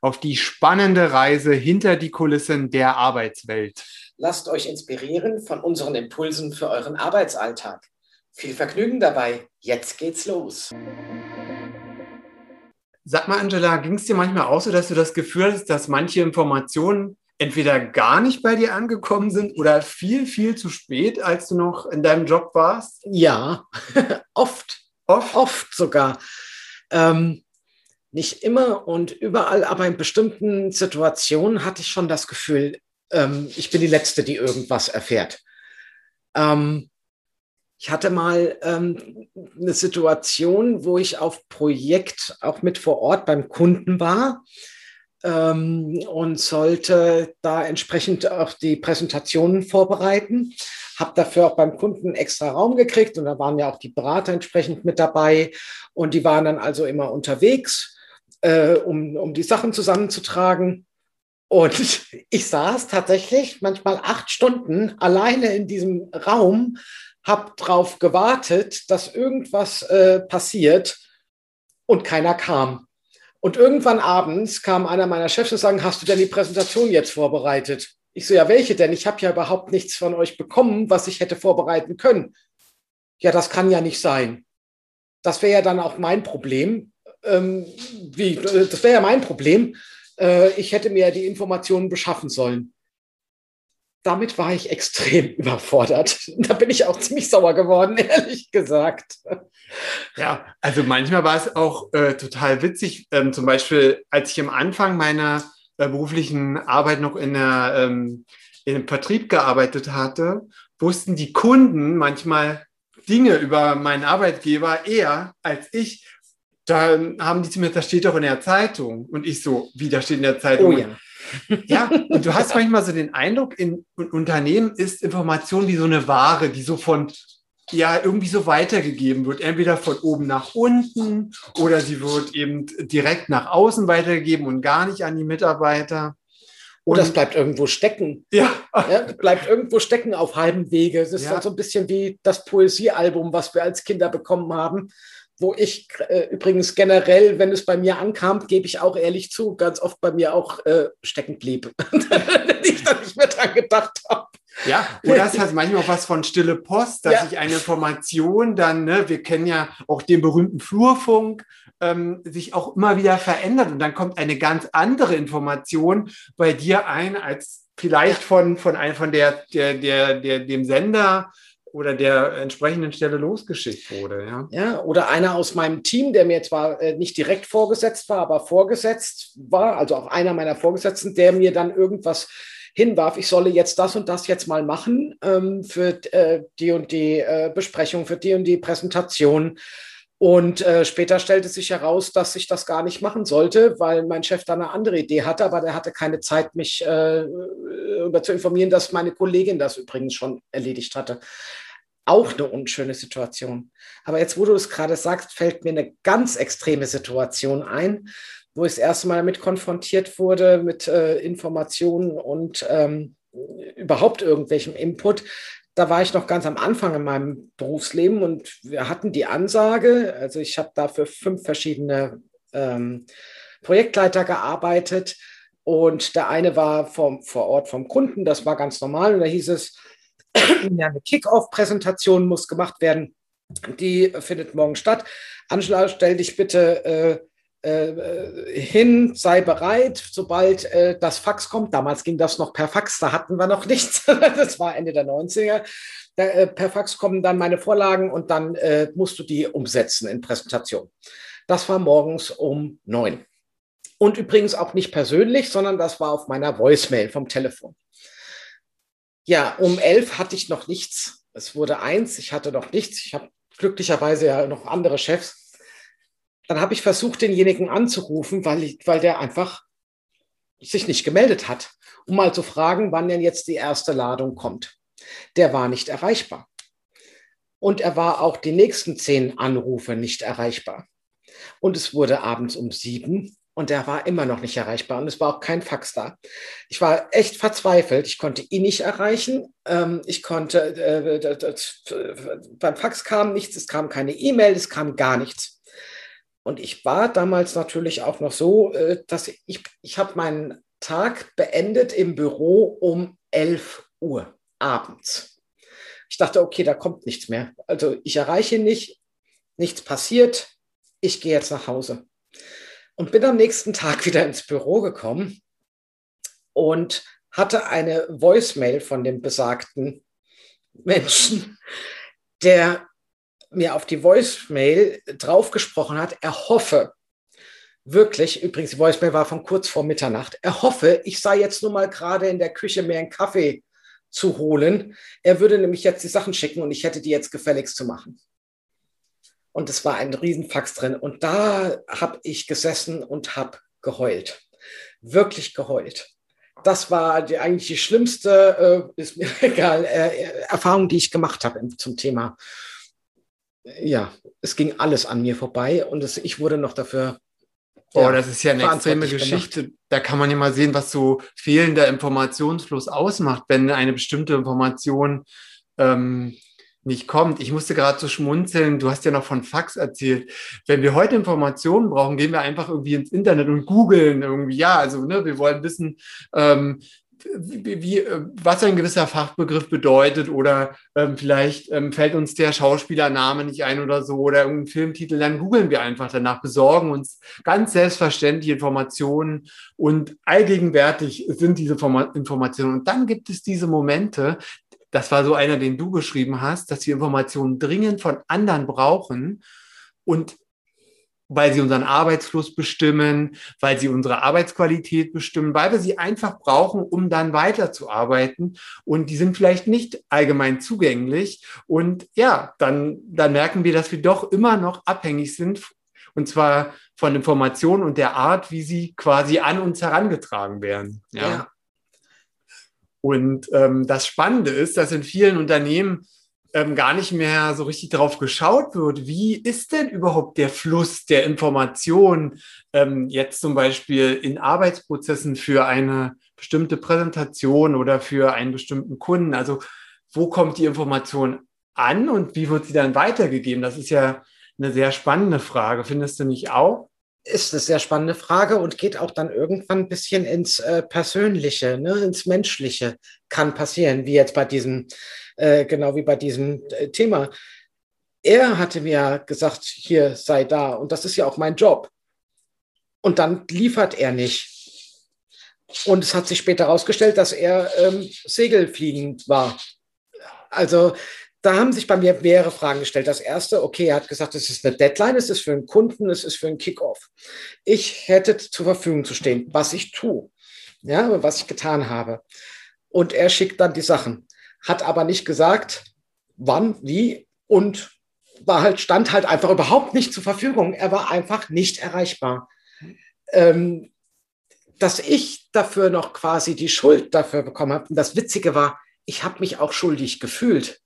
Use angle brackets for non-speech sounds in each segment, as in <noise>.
auf die spannende Reise hinter die Kulissen der Arbeitswelt. Lasst euch inspirieren von unseren Impulsen für euren Arbeitsalltag. Viel Vergnügen dabei. Jetzt geht's los. Sag mal, Angela, ging es dir manchmal auch so, dass du das Gefühl hast, dass manche Informationen entweder gar nicht bei dir angekommen sind oder viel, viel zu spät, als du noch in deinem Job warst? Ja, <laughs> oft. Oft? Oft sogar. Ähm, nicht immer und überall, aber in bestimmten Situationen hatte ich schon das Gefühl, ähm, ich bin die Letzte, die irgendwas erfährt. Ähm, ich hatte mal ähm, eine Situation, wo ich auf Projekt auch mit vor Ort beim Kunden war ähm, und sollte da entsprechend auch die Präsentationen vorbereiten. Habe dafür auch beim Kunden extra Raum gekriegt und da waren ja auch die Berater entsprechend mit dabei und die waren dann also immer unterwegs äh, um, um die Sachen zusammenzutragen. Und <laughs> ich saß tatsächlich manchmal acht Stunden alleine in diesem Raum, habe darauf gewartet, dass irgendwas äh, passiert und keiner kam. Und irgendwann abends kam einer meiner Chefs und sagte, hast du denn die Präsentation jetzt vorbereitet? Ich so, ja, welche denn? Ich habe ja überhaupt nichts von euch bekommen, was ich hätte vorbereiten können. Ja, das kann ja nicht sein. Das wäre ja dann auch mein Problem ähm, wie, das wäre ja mein Problem. Äh, ich hätte mir die Informationen beschaffen sollen. Damit war ich extrem <laughs> überfordert. Da bin ich auch ziemlich sauer geworden, <laughs> ehrlich gesagt. Ja, also manchmal war es auch äh, total witzig. Ähm, zum Beispiel, als ich am Anfang meiner äh, beruflichen Arbeit noch in der ähm, im Vertrieb gearbeitet hatte, wussten die Kunden manchmal Dinge über meinen Arbeitgeber eher als ich, da haben die zu mir, das steht doch in der Zeitung. Und ich so, wie, da steht in der Zeitung? Oh ja. ja, und du hast manchmal so den Eindruck, in, in Unternehmen ist Information wie so eine Ware, die so von ja irgendwie so weitergegeben wird, entweder von oben nach unten oder sie wird eben direkt nach außen weitergegeben und gar nicht an die Mitarbeiter. Und das bleibt irgendwo stecken. Ja. ja. Bleibt irgendwo stecken auf halbem Wege. Es ist ja. so ein bisschen wie das Poesiealbum, was wir als Kinder bekommen haben wo ich äh, übrigens generell, wenn es bei mir ankam, gebe ich auch ehrlich zu, ganz oft bei mir auch äh, stecken blieb. <laughs> ich da nicht mehr dran gedacht habe. Ja, oder es hat manchmal auch was von stille Post, dass ja. sich eine Information dann, ne, wir kennen ja auch den berühmten Flurfunk, ähm, sich auch immer wieder verändert und dann kommt eine ganz andere Information bei dir ein, als vielleicht von, von, ein, von der, der, der, der, dem Sender oder der entsprechenden Stelle losgeschickt wurde. Ja, ja oder einer aus meinem Team, der mir zwar äh, nicht direkt vorgesetzt war, aber vorgesetzt war, also auch einer meiner Vorgesetzten, der mir dann irgendwas hinwarf, ich solle jetzt das und das jetzt mal machen ähm, für äh, die und die äh, Besprechung, für die und die Präsentation. Und äh, später stellte sich heraus, dass ich das gar nicht machen sollte, weil mein Chef da eine andere Idee hatte, aber der hatte keine Zeit, mich äh, zu informieren, dass meine Kollegin das übrigens schon erledigt hatte. Auch eine unschöne Situation. Aber jetzt, wo du es gerade sagst, fällt mir eine ganz extreme Situation ein, wo ich das erste Mal damit konfrontiert wurde, mit äh, Informationen und ähm, überhaupt irgendwelchem Input, da war ich noch ganz am Anfang in meinem Berufsleben und wir hatten die Ansage, also ich habe da für fünf verschiedene ähm, Projektleiter gearbeitet und der eine war vom, vor Ort vom Kunden, das war ganz normal und da hieß es, <clears throat> eine Kick-Off-Präsentation muss gemacht werden, die findet morgen statt. Angela, stell dich bitte äh, hin, sei bereit, sobald äh, das Fax kommt. Damals ging das noch per Fax, da hatten wir noch <laughs> nichts. das war Ende der 90er. Da, äh, per Fax kommen dann meine Vorlagen und dann äh, musst du die umsetzen in Präsentation. Das war morgens um neun. Und übrigens auch nicht persönlich, sondern das war auf meiner Voicemail vom Telefon. Ja, um elf hatte ich noch nichts. Es wurde eins, ich hatte noch nichts. Ich habe glücklicherweise ja noch andere Chefs dann habe ich versucht, denjenigen anzurufen, weil, weil der einfach sich nicht gemeldet hat. um mal zu fragen, wann denn jetzt die erste Ladung kommt. Der war nicht erreichbar. Und er war auch die nächsten zehn Anrufe nicht erreichbar. Und es wurde abends um sieben und er war immer noch nicht erreichbar und es war auch kein Fax da. Ich war echt verzweifelt. Ich konnte ihn nicht erreichen. Ähm, ich konnte, äh, das, beim Fax kam nichts, es kam keine E-Mail, es kam gar nichts. Und ich war damals natürlich auch noch so, äh, dass ich, ich habe meinen Tag beendet im Büro um 11 Uhr abends. Ich dachte, okay, da kommt nichts mehr. Also ich erreiche ihn nicht, nichts passiert, ich gehe jetzt nach Hause. Und bin am nächsten Tag <laughs> wieder ins Büro gekommen und hatte eine Voicemail von dem besagten Menschen, der mir auf die Voicemail draufgesprochen hat, er hoffe, wirklich, übrigens, die Voicemail war von kurz vor Mitternacht, er hoffe, ich sei jetzt nur mal gerade in der Küche mir einen Kaffee zu holen. Er würde nämlich jetzt die Sachen schicken und ich hätte die jetzt gefälligst zu machen. Und es war ein Riesenfax drin. Und da habe ich gesessen und habe geheult. Wirklich geheult. Das war die, eigentlich die schlimmste, äh, ist mir <laughs> egal, äh, Erfahrung, die ich gemacht habe zum Thema. Ja, es ging alles an mir vorbei und es, ich wurde noch dafür Oh, ja, das ist ja eine extreme Geschichte. Gemacht. Da kann man ja mal sehen, was so fehlender Informationsfluss ausmacht, wenn eine bestimmte Information ähm, nicht kommt. Ich musste gerade so schmunzeln. Du hast ja noch von Fax erzählt. Wenn wir heute Informationen brauchen, gehen wir einfach irgendwie ins Internet und googeln irgendwie. Ja, also ne, wir wollen wissen, ähm, wie, wie, was ein gewisser Fachbegriff bedeutet oder ähm, vielleicht ähm, fällt uns der Schauspielername nicht ein oder so oder irgendein Filmtitel, dann googeln wir einfach danach, besorgen uns ganz selbstverständlich Informationen und allgegenwärtig sind diese Informationen. Und dann gibt es diese Momente, das war so einer, den du beschrieben hast, dass wir Informationen dringend von anderen brauchen und weil sie unseren Arbeitsfluss bestimmen, weil sie unsere Arbeitsqualität bestimmen, weil wir sie einfach brauchen, um dann weiterzuarbeiten. Und die sind vielleicht nicht allgemein zugänglich. Und ja, dann, dann merken wir, dass wir doch immer noch abhängig sind, und zwar von Informationen und der Art, wie sie quasi an uns herangetragen werden. Ja. ja. Und ähm, das Spannende ist, dass in vielen Unternehmen ähm, gar nicht mehr so richtig darauf geschaut wird, wie ist denn überhaupt der Fluss der Information ähm, jetzt zum Beispiel in Arbeitsprozessen für eine bestimmte Präsentation oder für einen bestimmten Kunden. Also wo kommt die Information an und wie wird sie dann weitergegeben? Das ist ja eine sehr spannende Frage, findest du nicht auch? Ist eine sehr spannende Frage und geht auch dann irgendwann ein bisschen ins äh, Persönliche, ne, ins Menschliche. Kann passieren, wie jetzt bei diesem, äh, genau wie bei diesem äh, Thema. Er hatte mir gesagt, hier sei da und das ist ja auch mein Job. Und dann liefert er nicht. Und es hat sich später herausgestellt, dass er ähm, Segelfliegen war. Also da haben sich bei mir mehrere Fragen gestellt. Das erste, okay, er hat gesagt, es ist eine Deadline, es ist für einen Kunden, es ist für einen Kickoff. Ich hätte zur Verfügung zu stehen, was ich tue, ja, was ich getan habe. Und er schickt dann die Sachen, hat aber nicht gesagt, wann, wie und war halt, stand halt einfach überhaupt nicht zur Verfügung. Er war einfach nicht erreichbar. Ähm, dass ich dafür noch quasi die Schuld dafür bekommen habe. Und das Witzige war, ich habe mich auch schuldig gefühlt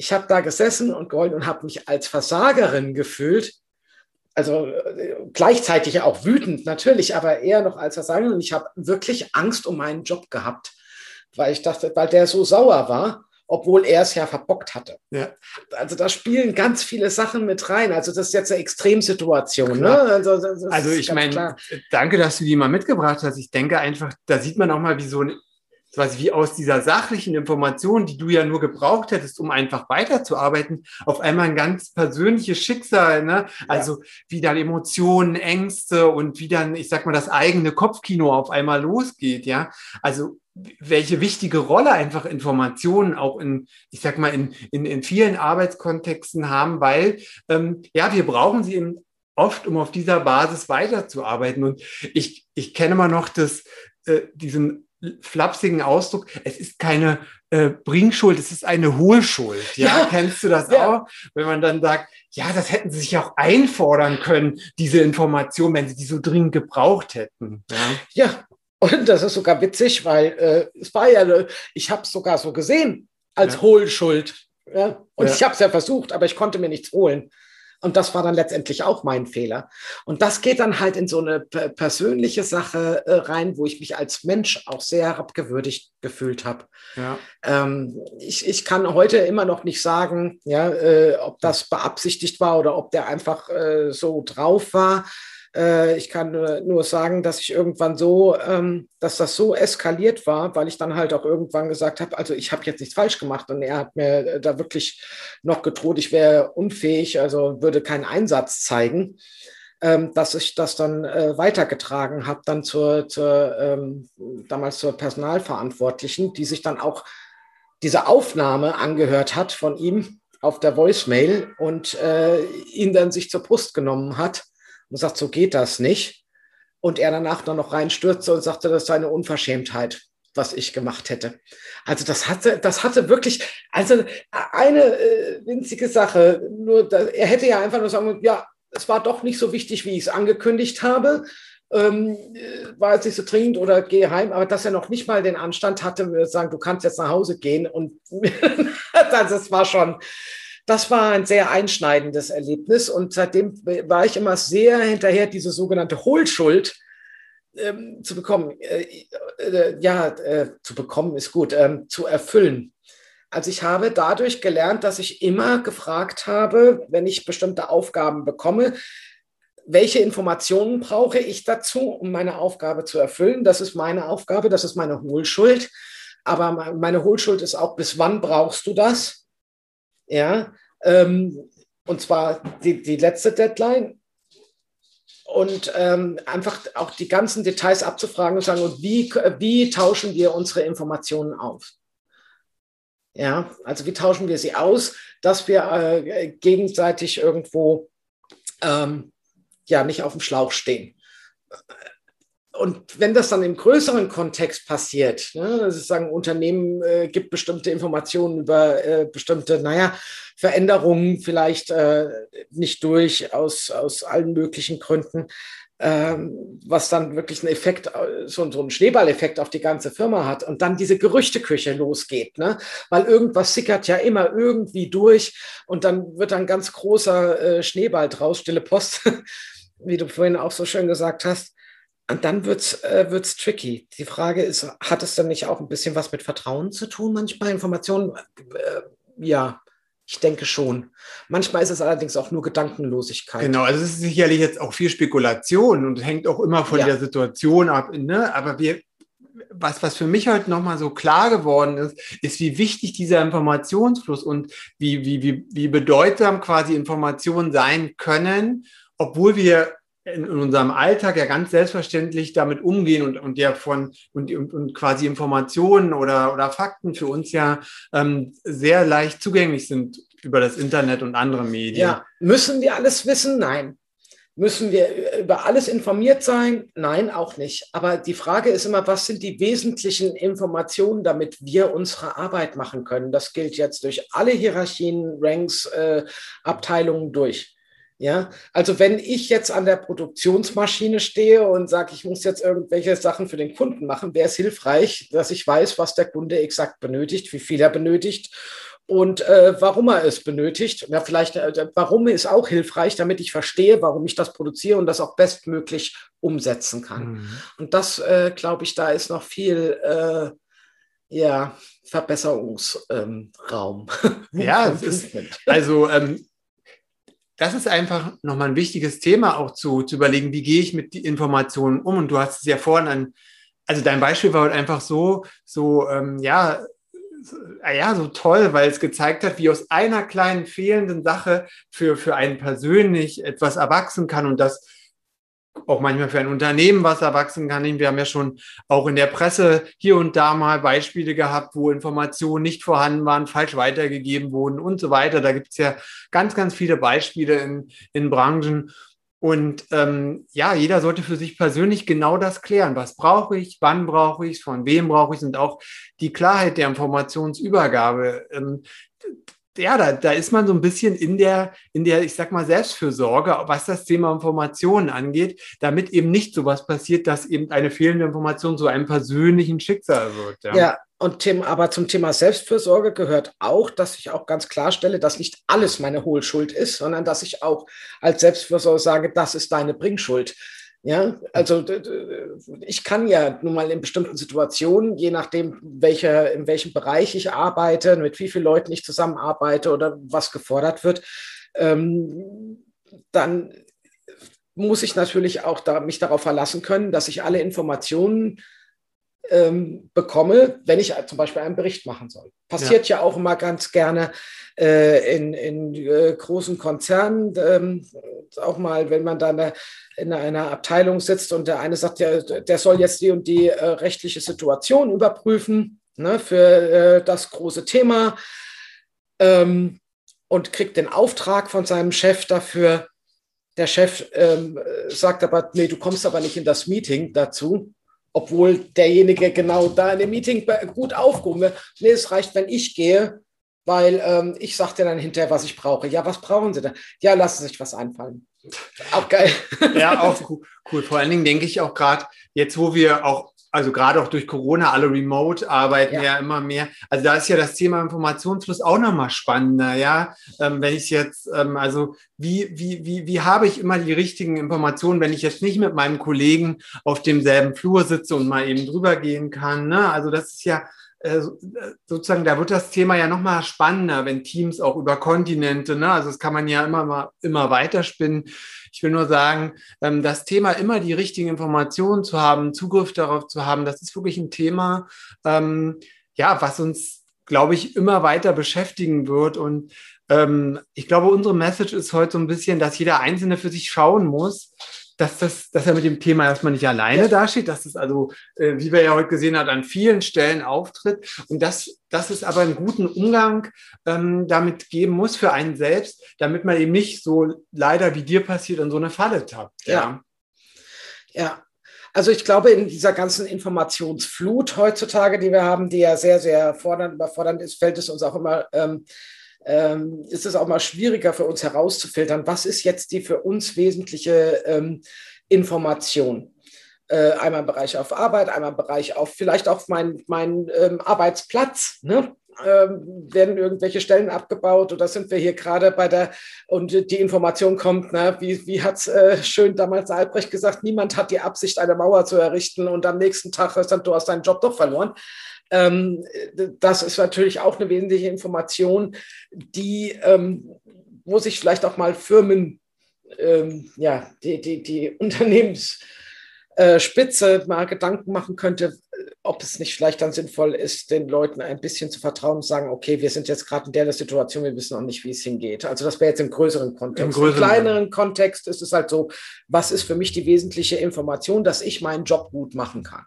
ich habe da gesessen und geheult und habe mich als Versagerin gefühlt. Also äh, gleichzeitig auch wütend natürlich, aber eher noch als Versagerin. Und ich habe wirklich Angst um meinen Job gehabt, weil ich dachte, weil der so sauer war, obwohl er es ja verbockt hatte. Ja. Also da spielen ganz viele Sachen mit rein. Also das ist jetzt eine Extremsituation. Ne? Also, also ich meine, danke, dass du die mal mitgebracht hast. Ich denke einfach, da sieht man auch mal, wie so ein quasi wie aus dieser sachlichen Information, die du ja nur gebraucht hättest, um einfach weiterzuarbeiten, auf einmal ein ganz persönliches Schicksal, ne? Also ja. wie dann Emotionen, Ängste und wie dann, ich sag mal, das eigene Kopfkino auf einmal losgeht, ja. Also welche wichtige Rolle einfach Informationen auch in, ich sag mal, in, in, in vielen Arbeitskontexten haben, weil ähm, ja, wir brauchen sie eben oft, um auf dieser Basis weiterzuarbeiten. Und ich, ich kenne mal noch das, äh, diesen flapsigen Ausdruck, es ist keine äh, Bringschuld, es ist eine Hohlschuld. Ja, ja. kennst du das ja. auch? Wenn man dann sagt, ja, das hätten sie sich auch einfordern können, diese Information, wenn sie die so dringend gebraucht hätten. Ja, ja Und das ist sogar witzig, weil äh, es war ja, ich habe es sogar so gesehen als ja. Hohlschuld. Ja? Und ich habe es ja versucht, aber ich konnte mir nichts holen. Und das war dann letztendlich auch mein Fehler. Und das geht dann halt in so eine persönliche Sache äh, rein, wo ich mich als Mensch auch sehr herabgewürdigt gefühlt habe. Ja. Ähm, ich, ich kann heute immer noch nicht sagen, ja, äh, ob das beabsichtigt war oder ob der einfach äh, so drauf war. Äh, ich kann nur sagen, dass ich irgendwann so, ähm, dass das so eskaliert war, weil ich dann halt auch irgendwann gesagt habe, also ich habe jetzt nichts falsch gemacht und er hat mir äh, da wirklich noch gedroht, ich wäre unfähig, also würde keinen Einsatz zeigen. Ähm, dass ich das dann äh, weitergetragen habe, dann zur, zur ähm, damals zur Personalverantwortlichen, die sich dann auch diese Aufnahme angehört hat von ihm auf der Voicemail und äh, ihn dann sich zur Brust genommen hat und sagt, so geht das nicht. Und er danach dann noch reinstürzte und sagte, das sei eine Unverschämtheit, was ich gemacht hätte. Also das hatte, das hatte wirklich, also eine äh, winzige Sache. Nur, da, er hätte ja einfach nur sagen, ja, es war doch nicht so wichtig, wie ich es angekündigt habe. Ähm, äh, war jetzt nicht so dringend oder gehe heim, aber dass er noch nicht mal den Anstand hatte, zu sagen, du kannst jetzt nach Hause gehen. Und <laughs> das war schon, das war ein sehr einschneidendes Erlebnis und seitdem war ich immer sehr hinterher, diese sogenannte Hohlschuld ähm, zu bekommen. Äh, äh, ja, äh, zu bekommen ist gut, ähm, zu erfüllen. Also ich habe dadurch gelernt, dass ich immer gefragt habe, wenn ich bestimmte Aufgaben bekomme, welche Informationen brauche ich dazu, um meine Aufgabe zu erfüllen? Das ist meine Aufgabe, das ist meine Hohlschuld. Aber meine Hohlschuld ist auch, bis wann brauchst du das? Ja, ähm, und zwar die, die letzte Deadline. Und ähm, einfach auch die ganzen Details abzufragen und sagen, und wie, wie tauschen wir unsere Informationen auf? Ja, also wie tauschen wir sie aus, dass wir äh, gegenseitig irgendwo ähm, ja nicht auf dem Schlauch stehen und wenn das dann im größeren Kontext passiert, ne, dass es sagen, Unternehmen äh, gibt bestimmte Informationen über äh, bestimmte, naja, Veränderungen vielleicht äh, nicht durch aus, aus allen möglichen Gründen, ähm, was dann wirklich einen Effekt, äh, so, so einen Schneeballeffekt auf die ganze Firma hat und dann diese Gerüchteküche losgeht, ne? weil irgendwas sickert ja immer irgendwie durch und dann wird ein ganz großer äh, Schneeball draus, stille Post, <laughs> wie du vorhin auch so schön gesagt hast. Und dann wird es äh, wird's tricky. Die Frage ist, hat es dann nicht auch ein bisschen was mit Vertrauen zu tun, manchmal Informationen? Äh, ja, ich denke schon. Manchmal ist es allerdings auch nur Gedankenlosigkeit. Genau, also es ist sicherlich jetzt auch viel Spekulation und hängt auch immer von ja. der Situation ab. Ne? Aber wir, was, was für mich heute nochmal so klar geworden ist, ist, wie wichtig dieser Informationsfluss und wie, wie, wie, wie bedeutsam quasi Informationen sein können, obwohl wir in, unserem Alltag ja ganz selbstverständlich damit umgehen und, und der von und, und, und quasi Informationen oder, oder Fakten für uns ja ähm, sehr leicht zugänglich sind über das Internet und andere Medien. Ja, müssen wir alles wissen? Nein. Müssen wir über alles informiert sein? Nein, auch nicht. Aber die Frage ist immer, was sind die wesentlichen Informationen, damit wir unsere Arbeit machen können? Das gilt jetzt durch alle Hierarchien, Ranks, äh, Abteilungen durch. Ja, also wenn ich jetzt an der Produktionsmaschine stehe und sage, ich muss jetzt irgendwelche Sachen für den Kunden machen, wäre es hilfreich, dass ich weiß, was der Kunde exakt benötigt, wie viel er benötigt und äh, warum er es benötigt. Ja, vielleicht, äh, warum ist auch hilfreich, damit ich verstehe, warum ich das produziere und das auch bestmöglich umsetzen kann. Mhm. Und das, äh, glaube ich, da ist noch viel, äh, ja, Verbesserungsraum. Ähm, ja, ist, <laughs> also ähm, das ist einfach nochmal ein wichtiges Thema auch zu, zu überlegen, wie gehe ich mit den Informationen um? Und du hast es ja vorhin an, also dein Beispiel war halt einfach so, so, ähm, ja, so, ja, so toll, weil es gezeigt hat, wie aus einer kleinen fehlenden Sache für, für einen persönlich etwas erwachsen kann und das auch manchmal für ein Unternehmen was erwachsen kann. Wir haben ja schon auch in der Presse hier und da mal Beispiele gehabt, wo Informationen nicht vorhanden waren, falsch weitergegeben wurden und so weiter. Da gibt es ja ganz, ganz viele Beispiele in, in Branchen. Und ähm, ja, jeder sollte für sich persönlich genau das klären. Was brauche ich? Wann brauche ich es? Von wem brauche ich es? Und auch die Klarheit der Informationsübergabe. Ähm, ja, da, da ist man so ein bisschen in der, in der, ich sag mal, Selbstfürsorge, was das Thema Informationen angeht, damit eben nicht sowas passiert, dass eben eine fehlende Information zu einem persönlichen Schicksal wird. Ja, ja und Tim, aber zum Thema Selbstfürsorge gehört auch, dass ich auch ganz klarstelle, dass nicht alles meine Hohlschuld ist, sondern dass ich auch als Selbstfürsorge sage, das ist deine Bringschuld. Ja, also ich kann ja nun mal in bestimmten Situationen, je nachdem, welcher, in welchem Bereich ich arbeite, mit wie vielen Leuten ich zusammenarbeite oder was gefordert wird, ähm, dann muss ich natürlich auch da, mich darauf verlassen können, dass ich alle Informationen ähm, bekomme, wenn ich zum Beispiel einen Bericht machen soll. Passiert ja, ja auch immer ganz gerne äh, in, in äh, großen Konzernen, ähm, auch mal, wenn man dann in einer Abteilung sitzt und der eine sagt, der, der soll jetzt die und die äh, rechtliche Situation überprüfen ne, für äh, das große Thema ähm, und kriegt den Auftrag von seinem Chef dafür. Der Chef ähm, sagt aber, nee, du kommst aber nicht in das Meeting dazu obwohl derjenige genau da in dem Meeting gut aufgehoben wird. Nee, es reicht, wenn ich gehe, weil ähm, ich sage dir dann hinterher, was ich brauche. Ja, was brauchen Sie denn? Ja, lassen Sie sich was einfallen. Auch geil. Ja, auch cool. Vor allen Dingen denke ich auch gerade, jetzt wo wir auch also gerade auch durch Corona, alle remote arbeiten ja. ja. immer mehr. Also da ist ja das Thema Informationsfluss auch nochmal spannender, ja. Ähm, wenn ich jetzt, ähm, also wie, wie, wie, wie habe ich immer die richtigen Informationen, wenn ich jetzt nicht mit meinem Kollegen auf demselben Flur sitze und mal eben drüber gehen kann, ne? Also das ist ja, sozusagen, da wird das Thema ja nochmal spannender, wenn Teams auch über Kontinente, ne? also das kann man ja immer mal immer weiterspinnen. Ich will nur sagen, ähm, das Thema immer die richtigen Informationen zu haben, Zugriff darauf zu haben, das ist wirklich ein Thema, ähm, ja, was uns, glaube ich, immer weiter beschäftigen wird. Und ähm, ich glaube, unsere Message ist heute so ein bisschen, dass jeder Einzelne für sich schauen muss, dass, das, dass er mit dem Thema erstmal nicht alleine dasteht, dass es also, äh, wie wir ja heute gesehen haben, an vielen Stellen auftritt und dass, dass es aber einen guten Umgang ähm, damit geben muss für einen selbst, damit man eben nicht so leider wie dir passiert in so eine Falle tappt. Ja. ja. ja. Also ich glaube, in dieser ganzen Informationsflut heutzutage, die wir haben, die ja sehr, sehr fordernd, überfordernd ist, fällt es uns auch immer ähm, ähm, ist es auch mal schwieriger für uns herauszufiltern, was ist jetzt die für uns wesentliche ähm, Information. Äh, einmal im Bereich auf Arbeit, einmal im Bereich auf vielleicht auch mein, mein ähm, Arbeitsplatz. Ne? Ähm, werden irgendwelche Stellen abgebaut oder sind wir hier gerade bei der und die Information kommt, ne, wie, wie hat es äh, schön damals Albrecht gesagt, niemand hat die Absicht, eine Mauer zu errichten und am nächsten Tag ist dann, du hast deinen Job doch verloren. Ähm, das ist natürlich auch eine wesentliche Information, die, ähm, wo sich vielleicht auch mal Firmen, ähm, ja, die, die, die <laughs> Unternehmensspitze mal Gedanken machen könnte, ob es nicht vielleicht dann sinnvoll ist, den Leuten ein bisschen zu vertrauen und sagen, okay, wir sind jetzt gerade in der Situation, wir wissen auch nicht, wie es hingeht. Also das wäre jetzt im größeren Kontext. Im, größeren Im kleineren Kontext ist es halt so, was ist für mich die wesentliche Information, dass ich meinen Job gut machen kann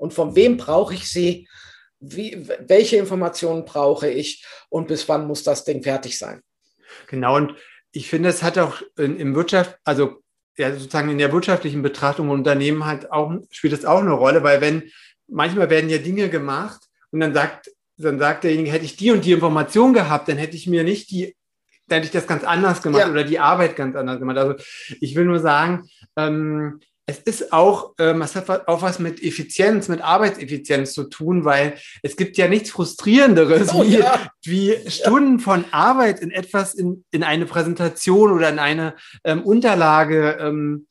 und von wem brauche ich sie, wie, welche Informationen brauche ich und bis wann muss das Ding fertig sein. Genau, und ich finde, es hat auch im Wirtschaft, also ja, sozusagen in der wirtschaftlichen Betrachtung Unternehmen hat auch, spielt das auch eine Rolle, weil wenn manchmal werden ja Dinge gemacht und dann sagt, dann sagt derjenige, hätte ich die und die Information gehabt, dann hätte ich mir nicht die, dann hätte ich das ganz anders gemacht ja. oder die Arbeit ganz anders gemacht. Also ich will nur sagen, ähm, es ist auch, ähm, es hat auch was mit Effizienz, mit Arbeitseffizienz zu tun, weil es gibt ja nichts Frustrierenderes, oh, wie, ja. wie Stunden ja. von Arbeit in etwas, in, in eine Präsentation oder in eine ähm, Unterlage ähm,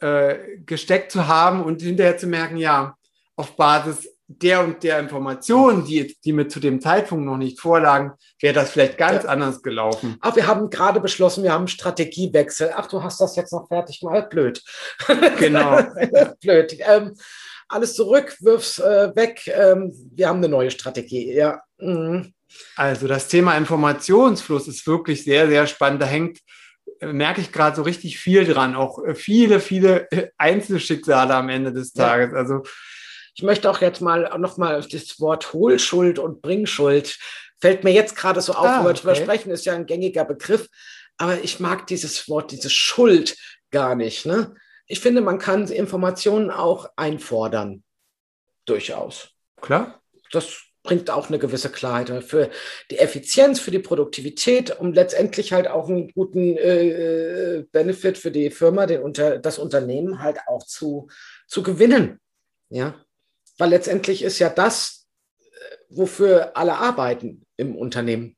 äh, gesteckt zu haben und hinterher zu merken, ja, auf Basis der und der Informationen, die, die mir zu dem Zeitpunkt noch nicht vorlagen, wäre das vielleicht ganz ja. anders gelaufen. Aber wir haben gerade beschlossen, wir haben Strategiewechsel. Ach, du hast das jetzt noch fertig mal. Blöd. <laughs> Genau. <laughs> Blöd. Ähm, alles zurück, wirf's äh, weg. Ähm, wir haben eine neue Strategie, ja. Mhm. Also das Thema Informationsfluss ist wirklich sehr, sehr spannend. Da hängt äh, merke ich gerade so richtig viel dran, auch äh, viele, viele äh, Einzelschicksale am Ende des Tages. Ja. Also ich möchte auch jetzt mal noch mal das Wort Hohlschuld und Bringschuld fällt mir jetzt gerade so auf, ah, okay. drüber sprechen, ist ja ein gängiger Begriff, aber ich mag dieses Wort, diese Schuld gar nicht. Ne? Ich finde, man kann Informationen auch einfordern. Durchaus. Klar. Das bringt auch eine gewisse Klarheit für die Effizienz, für die Produktivität, um letztendlich halt auch einen guten äh, äh, Benefit für die Firma, den unter, das Unternehmen halt auch zu, zu gewinnen. Ja, weil letztendlich ist ja das, äh, wofür alle arbeiten im Unternehmen.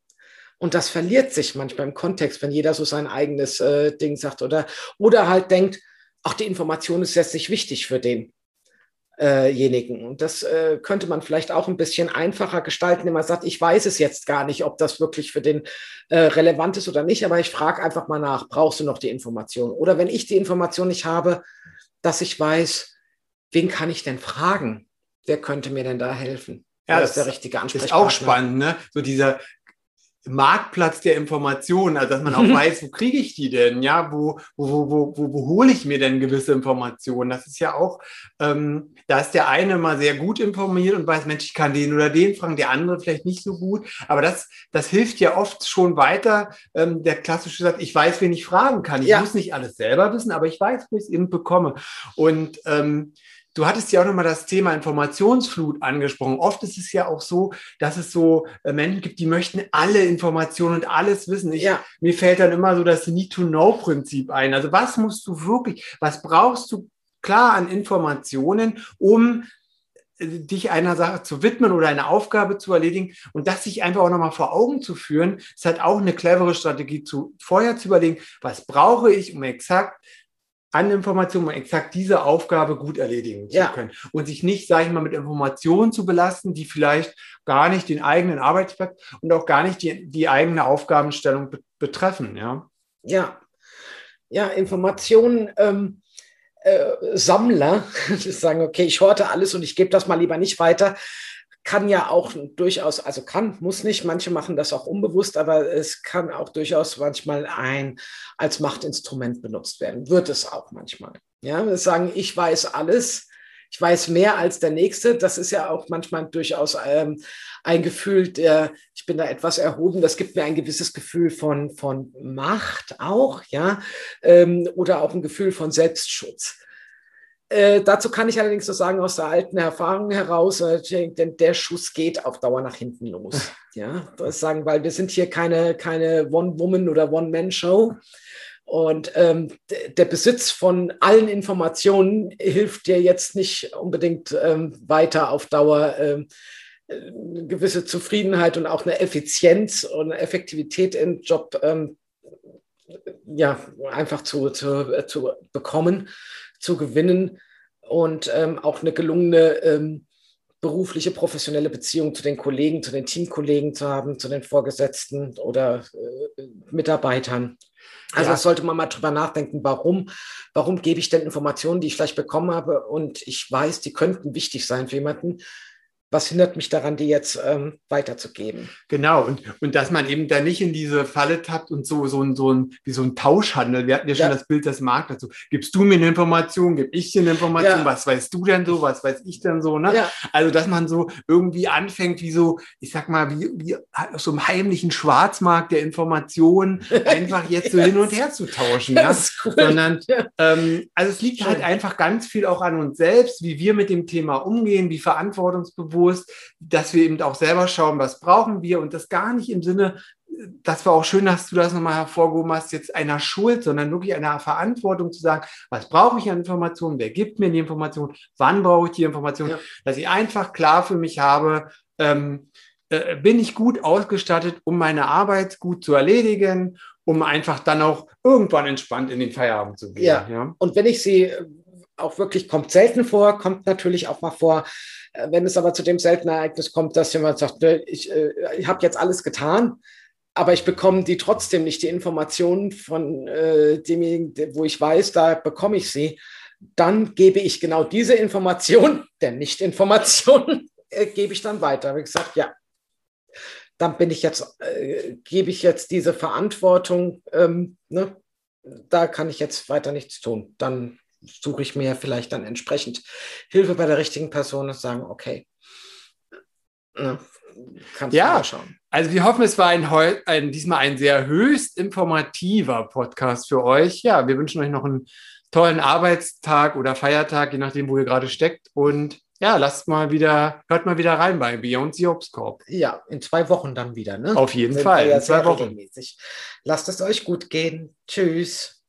Und das verliert sich manchmal im Kontext, wenn jeder so sein eigenes äh, Ding sagt oder, oder halt denkt, ach, die Information ist jetzt nicht wichtig für den äh, Und das äh, könnte man vielleicht auch ein bisschen einfacher gestalten, wenn man sagt, ich weiß es jetzt gar nicht, ob das wirklich für den äh, relevant ist oder nicht, aber ich frage einfach mal nach, brauchst du noch die Information? Oder wenn ich die Information nicht habe, dass ich weiß, wen kann ich denn fragen? Wer könnte mir denn da helfen? Ja, das ist der richtige Ansprechpartner. Ist auch spannend, ne? So dieser Marktplatz der Informationen, also dass man auch <laughs> weiß, wo kriege ich die denn, ja, wo, wo, wo, wo, wo hole ich mir denn gewisse Informationen? Das ist ja auch, ähm, da ist der eine mal sehr gut informiert und weiß, Mensch, ich kann den oder den fragen, der andere vielleicht nicht so gut, aber das, das hilft ja oft schon weiter. Ähm, der klassische sagt, ich weiß, wen ich fragen kann. Ich ja. muss nicht alles selber wissen, aber ich weiß, wo ich es eben bekomme. Und ähm, Du hattest ja auch nochmal das Thema Informationsflut angesprochen. Oft ist es ja auch so, dass es so äh, Menschen gibt, die möchten alle Informationen und alles wissen. Ich, ja. Mir fällt dann immer so das Need-to-Know-Prinzip ein. Also was musst du wirklich, was brauchst du klar an Informationen, um äh, dich einer Sache zu widmen oder eine Aufgabe zu erledigen und das sich einfach auch nochmal vor Augen zu führen, ist halt auch eine clevere Strategie, zu, vorher zu überlegen, was brauche ich, um exakt an Informationen, um exakt diese Aufgabe gut erledigen zu ja. können. Und sich nicht, sage ich mal, mit Informationen zu belasten, die vielleicht gar nicht den eigenen Arbeitsplatz und auch gar nicht die, die eigene Aufgabenstellung be betreffen. Ja, ja, ja Informationen. Ähm äh, Sammler, <laughs> die sagen, okay, ich horte alles und ich gebe das mal lieber nicht weiter, kann ja auch durchaus, also kann, muss nicht, manche machen das auch unbewusst, aber es kann auch durchaus manchmal ein als Machtinstrument benutzt werden. Wird es auch manchmal. Ja, sagen, ich weiß alles, ich weiß mehr als der Nächste. Das ist ja auch manchmal durchaus ähm, ein Gefühl, der, ich bin da etwas erhoben, das gibt mir ein gewisses Gefühl von, von Macht auch, ja, ähm, oder auch ein Gefühl von Selbstschutz. Äh, dazu kann ich allerdings so sagen, aus der alten Erfahrung heraus, äh, denn der Schuss geht auf Dauer nach hinten los. <laughs> Ja, das sagen, weil wir sind hier keine, keine One-Woman- oder One-Man-Show. Und ähm, der Besitz von allen Informationen hilft dir jetzt nicht unbedingt ähm, weiter auf Dauer ähm, eine gewisse Zufriedenheit und auch eine Effizienz und eine Effektivität im Job ähm, ja, einfach zu, zu, zu bekommen zu gewinnen und ähm, auch eine gelungene ähm, berufliche, professionelle Beziehung zu den Kollegen, zu den Teamkollegen zu haben, zu den Vorgesetzten oder äh, Mitarbeitern. Also ja. sollte man mal drüber nachdenken, warum, warum gebe ich denn Informationen, die ich vielleicht bekommen habe und ich weiß, die könnten wichtig sein für jemanden, was hindert mich daran, die jetzt ähm, weiterzugeben? Genau, und, und dass man eben da nicht in diese Falle tappt und so, so, ein, so ein, wie so ein Tauschhandel. Wir hatten ja schon ja. das Bild des Marktes. dazu. Gibst du mir eine Information, gib ich dir eine Information, ja. was weißt du denn so, was weiß ich denn so, ne? Ja. Also, dass man so irgendwie anfängt, wie so, ich sag mal, wie, wie aus so einem heimlichen Schwarzmarkt der Informationen <laughs> einfach jetzt so hin und her zu tauschen, ja? Cool. Sondern, ähm, also es liegt halt einfach ganz viel auch an uns selbst, wie wir mit dem Thema umgehen, wie verantwortungsbewusst bewusst, dass wir eben auch selber schauen, was brauchen wir und das gar nicht im Sinne, das war auch schön, dass du das nochmal hervorgehoben hast, jetzt einer Schuld, sondern wirklich einer Verantwortung zu sagen, was brauche ich an Informationen, wer gibt mir die Information, wann brauche ich die Information, ja. dass ich einfach klar für mich habe, ähm, äh, bin ich gut ausgestattet, um meine Arbeit gut zu erledigen, um einfach dann auch irgendwann entspannt in den Feierabend zu gehen. Ja. ja. Und wenn ich sie auch wirklich, kommt selten vor, kommt natürlich auch mal vor, äh, wenn es aber zu dem seltenen Ereignis kommt, dass jemand sagt, ich, äh, ich habe jetzt alles getan, aber ich bekomme die trotzdem nicht die Informationen von äh, demjenigen, wo ich weiß, da bekomme ich sie, dann gebe ich genau diese Information, <laughs> der Nicht-Information, <laughs> äh, gebe ich dann weiter. Wie gesagt, ja, dann bin ich jetzt, äh, gebe ich jetzt diese Verantwortung, ähm, ne? da kann ich jetzt weiter nichts tun. Dann suche ich mir vielleicht dann entsprechend Hilfe bei der richtigen Person und sagen, okay, ne, kannst ja, du mal schauen. Also wir hoffen, es war ein, ein, diesmal ein sehr höchst informativer Podcast für euch. Ja, wir wünschen euch noch einen tollen Arbeitstag oder Feiertag, je nachdem, wo ihr gerade steckt. Und ja, lasst mal wieder, hört mal wieder rein bei Beyond the Obstkorb. Ja, in zwei Wochen dann wieder, ne? Auf jeden Fall, Ja in zwei Wochen. regelmäßig. Lasst es euch gut gehen. Tschüss.